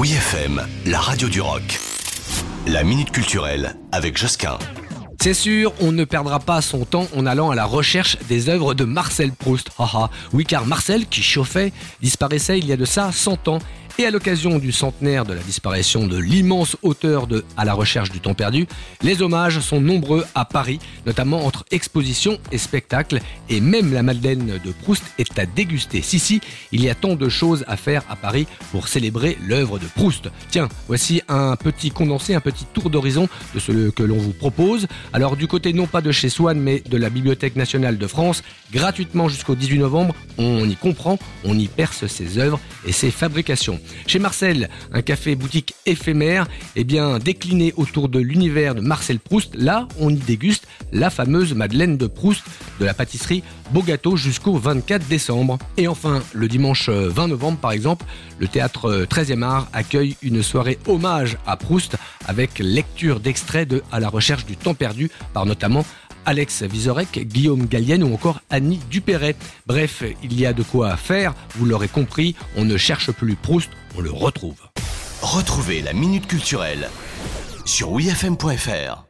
Oui FM, la radio du rock. La minute culturelle avec Josquin. C'est sûr, on ne perdra pas son temps en allant à la recherche des œuvres de Marcel Proust. Oui, car Marcel, qui chauffait, disparaissait il y a de ça 100 ans. Et à l'occasion du centenaire de la disparition de l'immense auteur de À la recherche du temps perdu, les hommages sont nombreux à Paris, notamment entre expositions et spectacles, et même la Madeleine de Proust est à déguster. Si, si, il y a tant de choses à faire à Paris pour célébrer l'œuvre de Proust. Tiens, voici un petit condensé, un petit tour d'horizon de ce que l'on vous propose. Alors du côté non pas de chez Swann, mais de la Bibliothèque nationale de France, gratuitement jusqu'au 18 novembre, on y comprend, on y perce ses œuvres et ses fabrications. Chez Marcel, un café boutique éphémère, eh bien décliné autour de l'univers de Marcel Proust. Là, on y déguste la fameuse Madeleine de Proust de la pâtisserie Bogato jusqu'au 24 décembre. Et enfin, le dimanche 20 novembre par exemple, le théâtre 13e art accueille une soirée hommage à Proust avec lecture d'extraits de À la recherche du temps perdu par notamment Alex Vizorek, Guillaume Gallienne ou encore Annie Dupéret. Bref, il y a de quoi faire, vous l'aurez compris, on ne cherche plus Proust, on le retrouve. Retrouvez la minute culturelle sur wifm.fr.